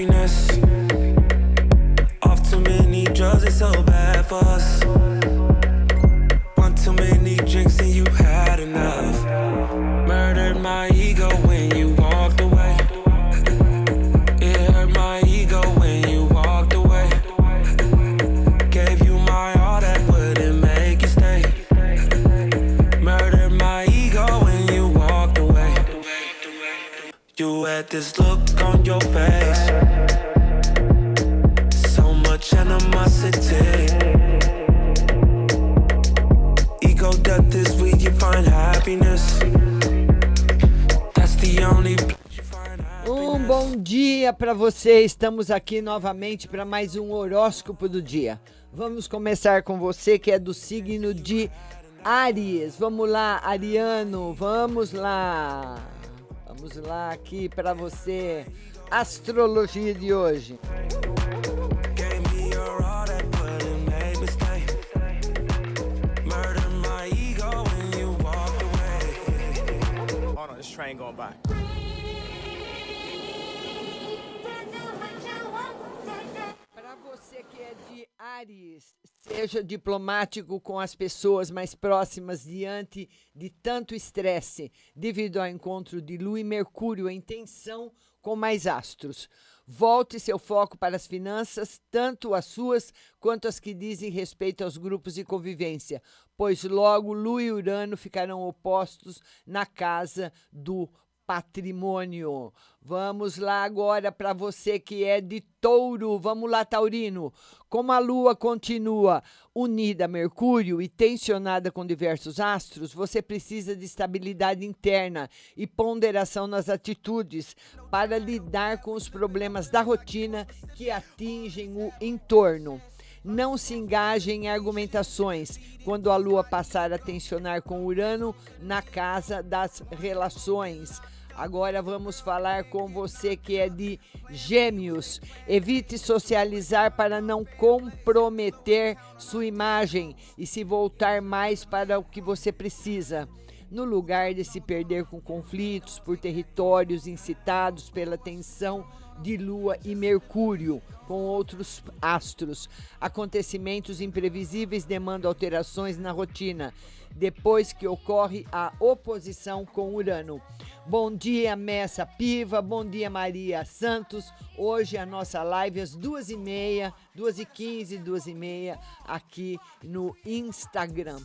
happiness. Off too many drugs, it's so bad for us. One too many drinks and you had enough. Murdered my ego when you walked away. It hurt my ego when you walked away. Gave you my all that wouldn't make you stay. Murdered my ego when you walked away. You had this look on your face. Um bom dia para você. Estamos aqui novamente para mais um horóscopo do dia. Vamos começar com você que é do signo de Aries. Vamos lá, Ariano. Vamos lá. Vamos lá aqui para você. Astrologia de hoje. Train going by. Para você que é de Ares, seja diplomático com as pessoas mais próximas diante de tanto estresse, devido ao encontro de Lua e Mercúrio em tensão com mais astros. Volte seu foco para as finanças, tanto as suas quanto as que dizem respeito aos grupos de convivência, pois logo Lua e Urano ficarão opostos na casa do patrimônio. Vamos lá agora para você que é de touro. Vamos lá, Taurino. Como a lua continua unida a Mercúrio e tensionada com diversos astros, você precisa de estabilidade interna e ponderação nas atitudes para lidar com os problemas da rotina que atingem o entorno. Não se engaje em argumentações quando a lua passar a tensionar com Urano na casa das relações. Agora vamos falar com você que é de Gêmeos. Evite socializar para não comprometer sua imagem e se voltar mais para o que você precisa. No lugar de se perder com conflitos por territórios incitados pela tensão de Lua e Mercúrio com outros astros. Acontecimentos imprevisíveis demandam alterações na rotina, depois que ocorre a oposição com Urano. Bom dia, Messa Piva. Bom dia, Maria Santos. Hoje a nossa live às duas e meia, duas e quinze, duas e meia, aqui no Instagram.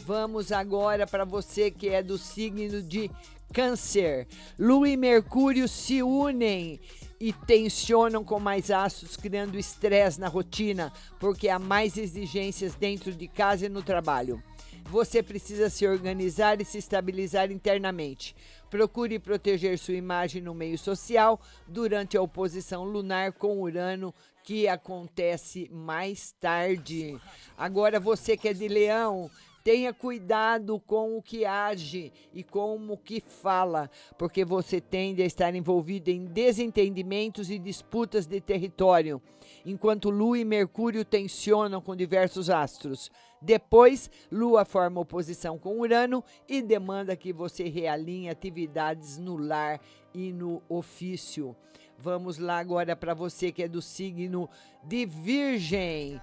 Vamos agora para você que é do signo de Câncer. Lua e Mercúrio se unem e tensionam com mais astros, criando estresse na rotina, porque há mais exigências dentro de casa e no trabalho. Você precisa se organizar e se estabilizar internamente. Procure proteger sua imagem no meio social durante a oposição lunar com Urano, que acontece mais tarde. Agora, você que é de Leão, Tenha cuidado com o que age e com o que fala, porque você tende a estar envolvido em desentendimentos e disputas de território, enquanto Lua e Mercúrio tensionam com diversos astros. Depois, Lua forma oposição com Urano e demanda que você realinhe atividades no lar e no ofício. Vamos lá agora para você que é do signo de Virgem.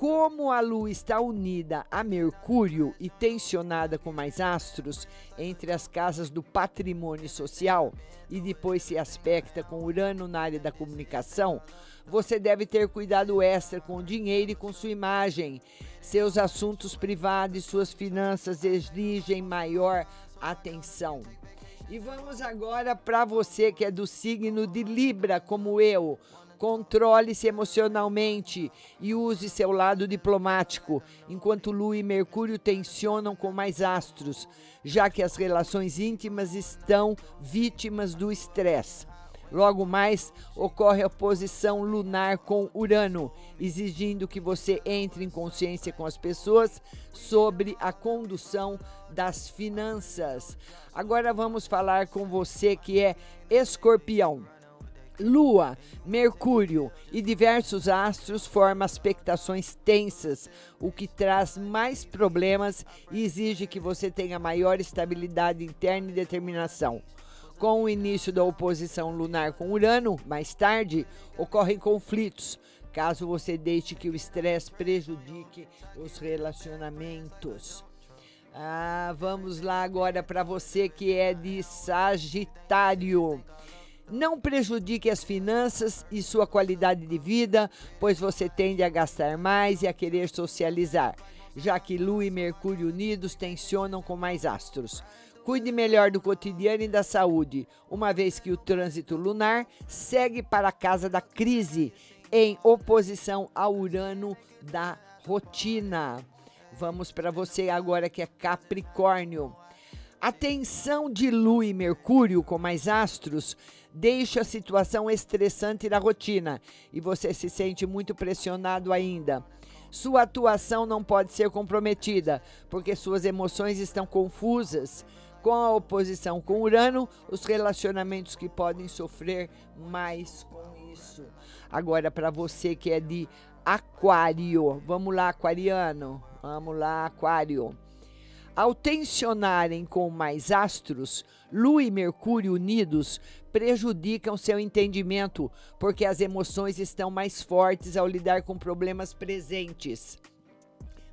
Como a Lua está unida a Mercúrio e tensionada com mais astros entre as casas do patrimônio social e depois se aspecta com Urano na área da comunicação, você deve ter cuidado extra com o dinheiro e com sua imagem. Seus assuntos privados e suas finanças exigem maior atenção. E vamos agora para você que é do signo de Libra, como eu. Controle-se emocionalmente e use seu lado diplomático, enquanto Lua e Mercúrio tensionam com mais astros, já que as relações íntimas estão vítimas do estresse. Logo mais, ocorre a posição lunar com Urano, exigindo que você entre em consciência com as pessoas sobre a condução das finanças. Agora vamos falar com você que é escorpião. Lua, Mercúrio e diversos astros formam expectações tensas, o que traz mais problemas e exige que você tenha maior estabilidade interna e determinação. Com o início da oposição lunar com Urano, mais tarde, ocorrem conflitos, caso você deixe que o estresse prejudique os relacionamentos. Ah, vamos lá agora para você que é de Sagitário. Não prejudique as finanças e sua qualidade de vida, pois você tende a gastar mais e a querer socializar, já que Lua e Mercúrio unidos tensionam com mais astros. Cuide melhor do cotidiano e da saúde, uma vez que o trânsito lunar segue para a casa da crise, em oposição ao Urano da rotina. Vamos para você agora que é Capricórnio. A tensão de Lua e Mercúrio com mais astros deixa a situação estressante da rotina e você se sente muito pressionado ainda. Sua atuação não pode ser comprometida, porque suas emoções estão confusas. Com a oposição com Urano, os relacionamentos que podem sofrer mais com isso. Agora, para você que é de Aquário, vamos lá, Aquariano. Vamos lá, Aquário. Ao tensionarem com mais astros, Lua e Mercúrio unidos prejudicam seu entendimento, porque as emoções estão mais fortes ao lidar com problemas presentes.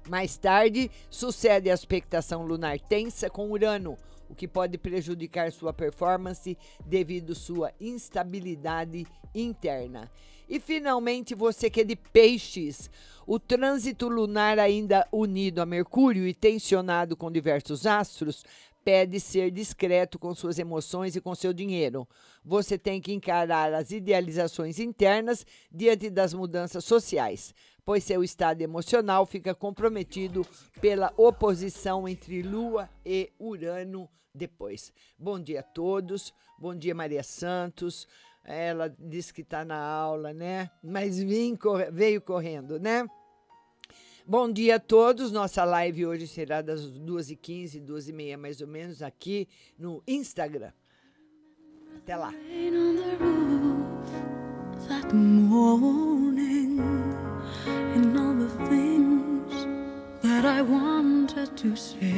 Mais tarde, sucede a expectação lunar tensa com Urano, o que pode prejudicar sua performance devido sua instabilidade interna. E finalmente, você que é de peixes, o trânsito lunar ainda unido a Mercúrio e tensionado com diversos astros pede ser discreto com suas emoções e com seu dinheiro. Você tem que encarar as idealizações internas diante das mudanças sociais, pois seu estado emocional fica comprometido pela oposição entre Lua e Urano depois. Bom dia a todos. Bom dia, Maria Santos. Ela disse que está na aula, né? Mas vim, veio correndo, né? Bom dia a todos. Nossa live hoje será das 2h15, 2h30 mais ou menos, aqui no Instagram. Até lá. and all the things that I wanted to say.